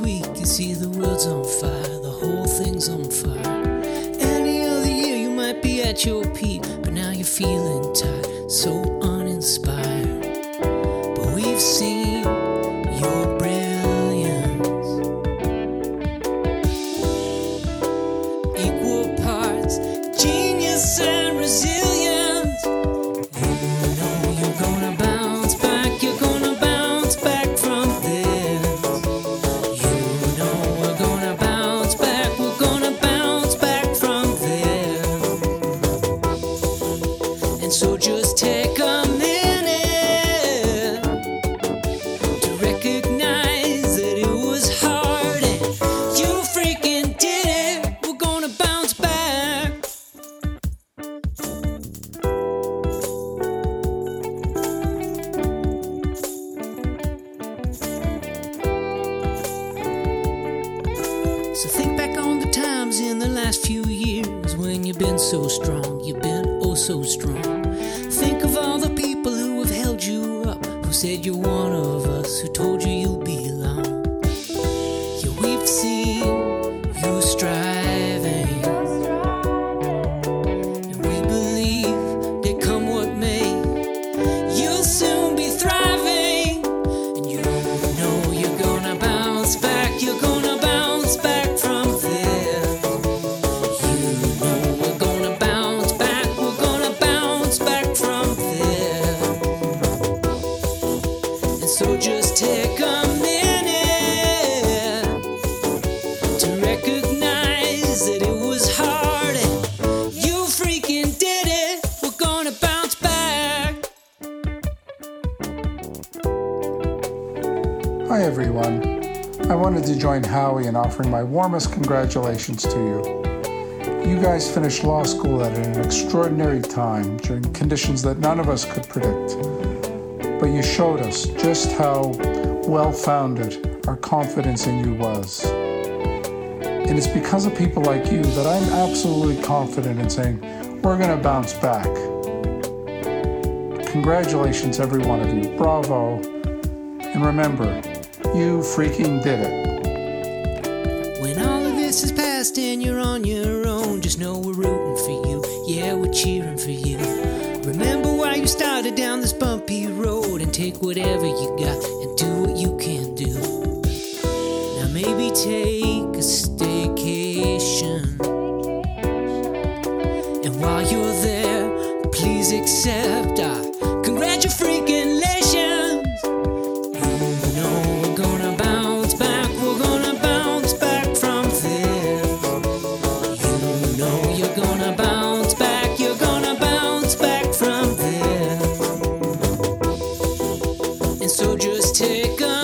week, you see the world's on fire, the whole thing's on fire. Any other year, you might be at your peak, but now you're feeling tired, so uninspired. So just take a minute to recognize that it was hard and you freaking did it. We're gonna bounce back. So think back on the times in the last few years when you've been so strong, you've been oh so strong. Said you're one of us, who told you Hi, everyone. I wanted to join Howie in offering my warmest congratulations to you. You guys finished law school at an extraordinary time during conditions that none of us could predict. But you showed us just how well founded our confidence in you was. And it's because of people like you that I'm absolutely confident in saying we're going to bounce back. Congratulations, every one of you. Bravo. And remember, you freaking did it. When all of this is past and you're on your own, just know we're rooting for you. Yeah, we're cheering for you. Remember why you started down this bumpy road and take whatever you got and do what you can do. Now maybe take a staycation. And while you're there, please accept our just take a